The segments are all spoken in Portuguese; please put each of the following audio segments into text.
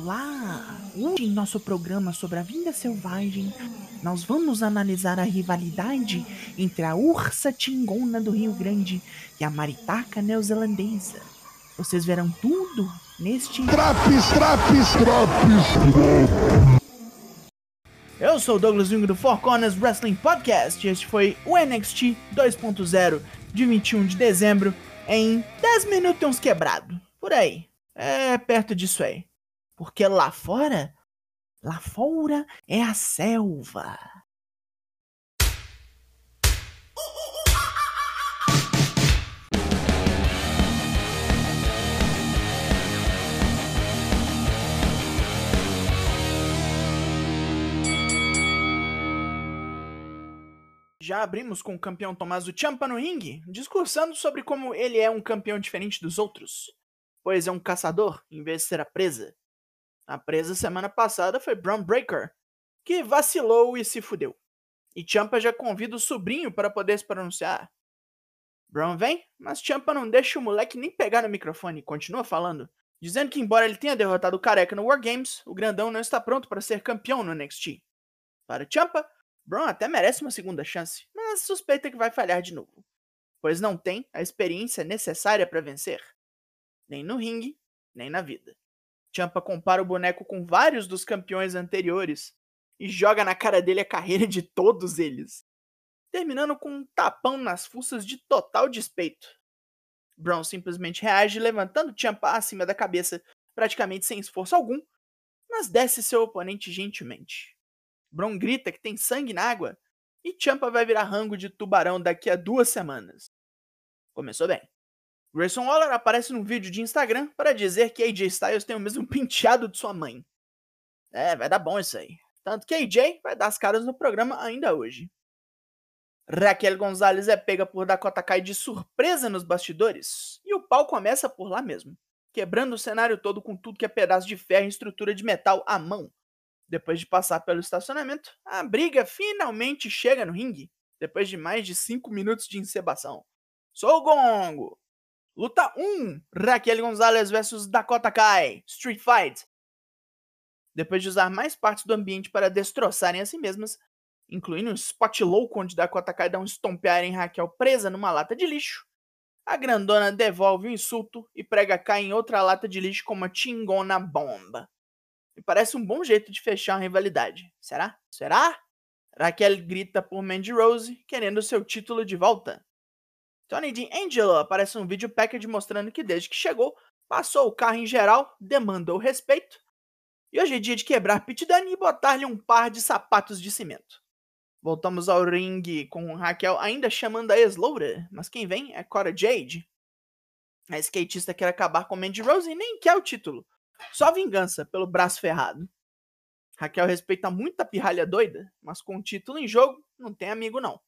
Olá! Hoje em nosso programa sobre a vinda selvagem, nós vamos analisar a rivalidade entre a ursa tingona do Rio Grande e a maritaca neozelandesa. Vocês verão tudo neste. Traps, traps, traps! Eu sou o Douglas Jung do Four Corners Wrestling Podcast e este foi o NXT 2.0 de 21 de dezembro em 10 minutos quebrado. Por aí. É perto disso aí. Porque lá fora, lá fora é a selva. Já abrimos com o campeão Tommaso Ciampa no ringue, discursando sobre como ele é um campeão diferente dos outros, pois é um caçador em vez de ser a presa. A presa semana passada foi Braun Breaker, que vacilou e se fudeu. E Ciampa já convida o sobrinho para poder se pronunciar. Braun vem, mas Ciampa não deixa o moleque nem pegar no microfone e continua falando, dizendo que embora ele tenha derrotado o Careca no War Games, o grandão não está pronto para ser campeão no NXT. Para Ciampa, Braun até merece uma segunda chance, mas suspeita que vai falhar de novo, pois não tem a experiência necessária para vencer, nem no ringue, nem na vida. Champa compara o boneco com vários dos campeões anteriores e joga na cara dele a carreira de todos eles, terminando com um tapão nas fuças de total despeito. Brown simplesmente reage levantando Champa acima da cabeça, praticamente sem esforço algum, mas desce seu oponente gentilmente. Bron grita que tem sangue na água e Champa vai virar rango de tubarão daqui a duas semanas. Começou bem. Grayson Waller aparece num vídeo de Instagram para dizer que AJ Styles tem o mesmo penteado de sua mãe. É, vai dar bom isso aí. Tanto que AJ vai dar as caras no programa ainda hoje. Raquel Gonzalez é pega por Dakota Kai de surpresa nos bastidores, e o pau começa por lá mesmo, quebrando o cenário todo com tudo que é pedaço de ferro e estrutura de metal à mão. Depois de passar pelo estacionamento, a briga finalmente chega no ringue, depois de mais de 5 minutos de encebação. Sou o Gongo! Luta 1: Raquel Gonzalez versus Dakota Kai, Street Fight. Depois de usar mais partes do ambiente para destroçarem a si mesmas, incluindo um spot louco onde Dakota Kai dá um estompear em Raquel presa numa lata de lixo, a grandona devolve o insulto e prega Kai em outra lata de lixo com uma tingona bomba. Me parece um bom jeito de fechar uma rivalidade. Será? Será? Raquel grita por Mandy Rose, querendo seu título de volta. Tony D'Angelo aparece um vídeo package mostrando que desde que chegou, passou o carro em geral, demandou respeito. E hoje é dia de quebrar Pit Dunne e botar-lhe um par de sapatos de cimento. Voltamos ao ringue com Raquel ainda chamando a ex-loura, mas quem vem é Cora Jade. A skatista quer acabar com Mandy Rose e nem quer o título. Só vingança pelo braço ferrado. Raquel respeita muito a pirralha doida, mas com o título em jogo, não tem amigo não.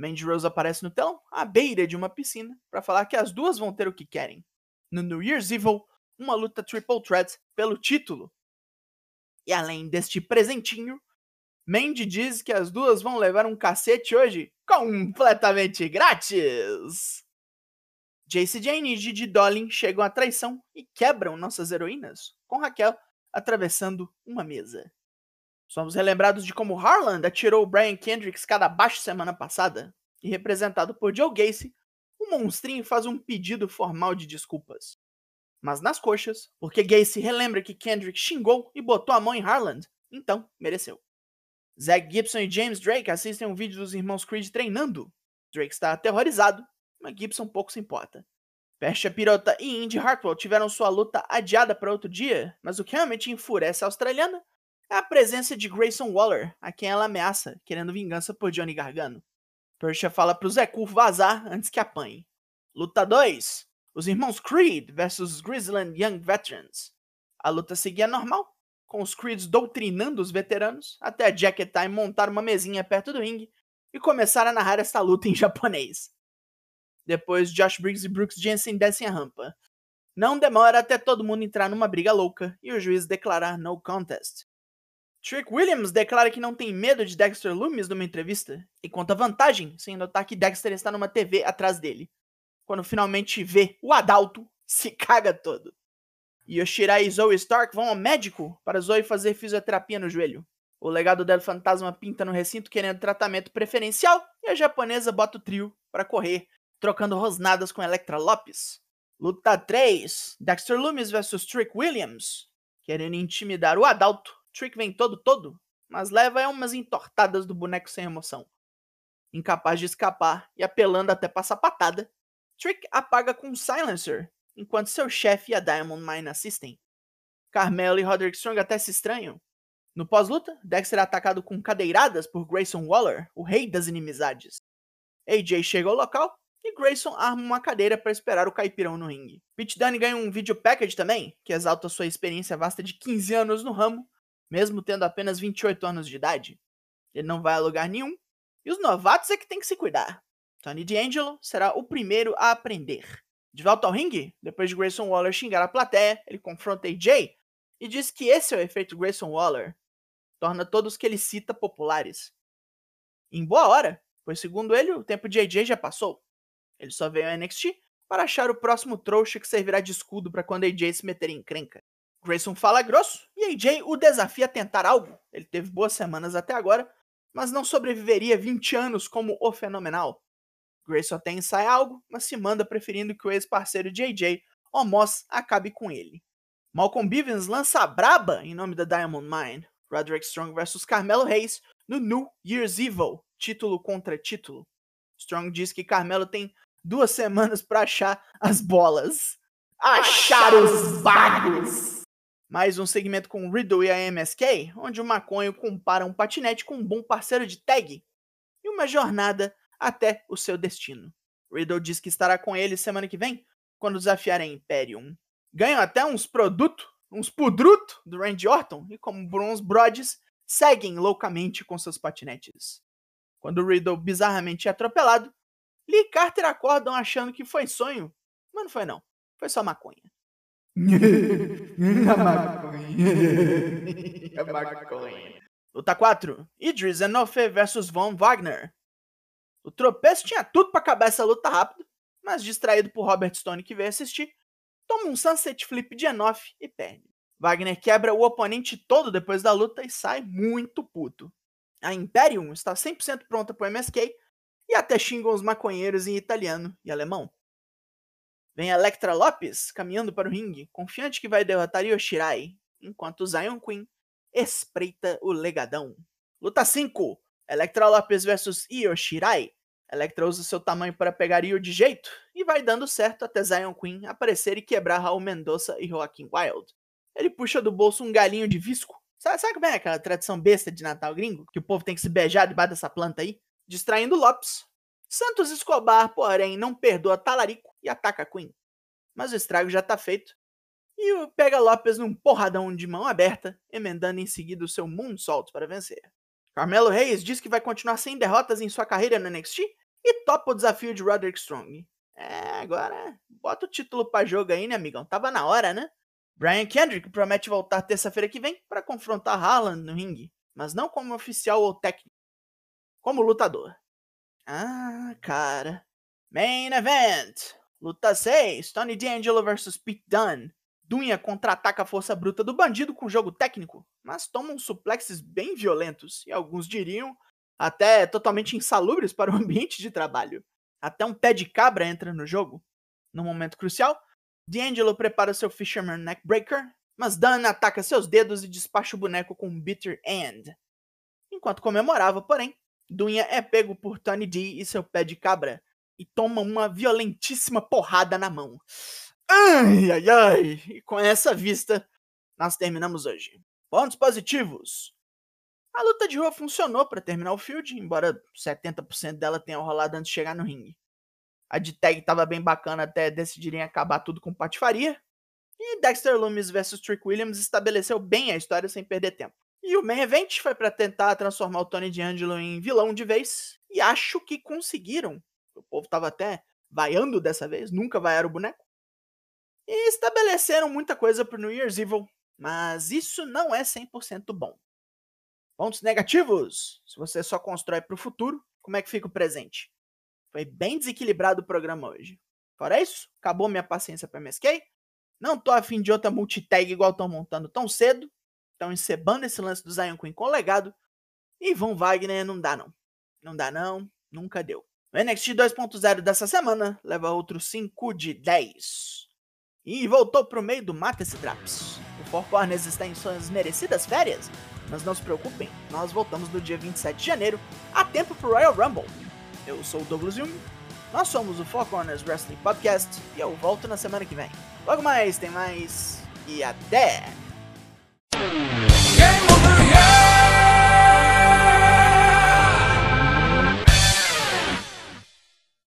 Mandy Rose aparece no telão, à beira de uma piscina, para falar que as duas vão ter o que querem. No New Year's Evil, uma luta triple threat pelo título. E além deste presentinho, Mandy diz que as duas vão levar um cacete hoje completamente grátis. Jace Jane e Gigi Dolin chegam à traição e quebram nossas heroínas, com Raquel atravessando uma mesa. Somos relembrados de como Harland atirou o Brian Kendricks cada baixo semana passada, e representado por Joe Gacy, o monstrinho faz um pedido formal de desculpas. Mas nas coxas, porque Gacy relembra que Kendrick xingou e botou a mão em Harland, então mereceu. Zack Gibson e James Drake assistem um vídeo dos irmãos Creed treinando. Drake está aterrorizado mas Gibson pouco se importa. Persia Pirota e Indy Hartwell tiveram sua luta adiada para outro dia, mas o que realmente enfurece a australiana é a presença de Grayson Waller, a quem ela ameaça, querendo vingança por Johnny Gargano. Persia fala pro Zeku vazar antes que apanhe. Luta 2: Os irmãos Creed versus Grizzland Young Veterans. A luta seguia normal, com os Creeds doutrinando os veteranos, até a Jacket Time montar uma mesinha perto do ringue e começar a narrar esta luta em japonês. Depois, Josh Briggs e Brooks Jensen descem a rampa. Não demora até todo mundo entrar numa briga louca e o juiz declarar no contest. Trick Williams declara que não tem medo de Dexter Loomis numa entrevista e conta vantagem sem notar que Dexter está numa TV atrás dele. Quando finalmente vê o Adalto, se caga todo. Yoshirai e Zoe Stark vão ao médico para Zoe fazer fisioterapia no joelho. O legado del fantasma pinta no recinto querendo tratamento preferencial e a japonesa bota o trio para correr, trocando rosnadas com Electra Lopes. Luta 3: Dexter Loomis vs Trick Williams. Querendo intimidar o Adalto, Trick vem todo todo, mas leva umas entortadas do boneco sem emoção. Incapaz de escapar e apelando até passar patada, Trick apaga com um silencer, enquanto seu chefe e a Diamond Mine assistem. Carmelo e Roderick Strong até se estranham, no pós-luta, Dexter é atacado com cadeiradas por Grayson Waller, o rei das inimizades. AJ chega ao local e Grayson arma uma cadeira para esperar o caipirão no ringue. Pete Dunne ganha um vídeo package também, que exalta sua experiência vasta de 15 anos no ramo, mesmo tendo apenas 28 anos de idade. Ele não vai a lugar nenhum, e os novatos é que tem que se cuidar. Tony D'Angelo será o primeiro a aprender. De volta ao ringue, depois de Grayson Waller xingar a plateia, ele confronta AJ e diz que esse é o efeito Grayson Waller, torna todos que ele cita populares. Em boa hora, pois segundo ele, o tempo de AJ já passou. Ele só veio ao NXT para achar o próximo trouxa que servirá de escudo para quando AJ se meter em crenca. Grayson fala grosso e AJ o desafia a tentar algo. Ele teve boas semanas até agora, mas não sobreviveria 20 anos como o fenomenal. Grayson até ensaia algo, mas se manda preferindo que o ex-parceiro de AJ, Omos, acabe com ele. Malcolm Bivens lança a braba em nome da Diamond Mine. Roderick Strong versus Carmelo Reis no New Year's Evil, título contra título. Strong diz que Carmelo tem duas semanas para achar as bolas. Achar os bagos! Mais um segmento com Riddle e a MSK, onde o maconho compara um patinete com um bom parceiro de tag e uma jornada até o seu destino. Riddle diz que estará com ele semana que vem, quando desafiar a Imperium. Ganham até uns produtos uns pudruto do Randy Orton e como Bronze Broads seguem loucamente com seus patinetes. Quando Riddle bizarramente é atropelado, Lee e Carter acordam achando que foi sonho, mas não foi não, foi só maconha. a maconha. a maconha. Luta 4. Idris Enofe vs Von Wagner. O tropeço tinha tudo para acabar essa luta rápido, mas distraído por Robert Stone que veio assistir, toma um Sunset Flip de Enoff e perde. Wagner quebra o oponente todo depois da luta e sai muito puto. A Imperium está 100% pronta para o MSK e até xingam os maconheiros em italiano e alemão. Vem Electra Lopes caminhando para o ringue, confiante que vai derrotar Yoshirai, enquanto Zion Queen espreita o legadão. Luta 5: Electra Lopes vs Yoshirai. Electra usa seu tamanho para pegar Io de jeito e vai dando certo até Zion Queen aparecer e quebrar Raul Mendoza e Joaquim Wild. Ele puxa do bolso um galinho de visco. Sabe, sabe como é aquela tradição besta de Natal gringo? Que o povo tem que se beijar debaixo dessa planta aí? Distraindo Lopes. Santos Escobar, porém, não perdoa Talarico e ataca Queen. Mas o estrago já tá feito. E o pega Lopes num porradão de mão aberta, emendando em seguida o seu moonsault para vencer. Carmelo Reis diz que vai continuar sem derrotas em sua carreira no NXT e topa o desafio de Roderick Strong. É, agora bota o título pra jogo aí, né, amigão? Tava na hora, né? Brian Kendrick promete voltar terça-feira que vem para confrontar Haaland no ringue, mas não como oficial ou técnico, como lutador. Ah, cara. Main Event! Luta 6: Tony D'Angelo vs Pete Dunne. Dunha contra-ataca a força bruta do bandido com jogo técnico, mas toma uns suplexes bem violentos e alguns diriam até totalmente insalubres para o ambiente de trabalho. Até um pé de cabra entra no jogo. No momento crucial, D'Angelo prepara seu Fisherman Neckbreaker, mas Dan ataca seus dedos e despacha o boneco com um Bitter End. Enquanto comemorava, porém, Dunha é pego por Tony D e seu pé de cabra e toma uma violentíssima porrada na mão. Ai, ai, ai! E com essa vista, nós terminamos hoje. Pontos positivos. A luta de rua funcionou para terminar o field, embora 70% dela tenha rolado antes de chegar no ringue. A de tag tava bem bacana até decidirem acabar tudo com patifaria. E Dexter Loomis vs Trick Williams estabeleceu bem a história sem perder tempo. E o main event foi para tentar transformar o Tony D'Angelo em vilão de vez. E acho que conseguiram. O povo tava até vaiando dessa vez, nunca vaiaram o boneco. E estabeleceram muita coisa pro New Year's Evil, mas isso não é 100% bom. Pontos negativos. Se você só constrói para o futuro, como é que fica o presente? Foi bem desequilibrado o programa hoje. Fora isso, acabou minha paciência para MSK. Não tô afim de outra multitag igual estão montando tão cedo. Estão encebando esse lance do Zion Queen com o legado. E Von Wagner não dá não. Não dá não, nunca deu. O NXT 2.0 dessa semana leva outro 5 de 10. E voltou pro meio do Mata esse Draps. O Four Corners está em suas merecidas férias, mas não se preocupem, nós voltamos no dia 27 de janeiro, a tempo pro Royal Rumble. Eu sou o Douglas Jung, nós somos o Four Corners Wrestling Podcast e eu volto na semana que vem. Logo mais, tem mais e até! Thanks.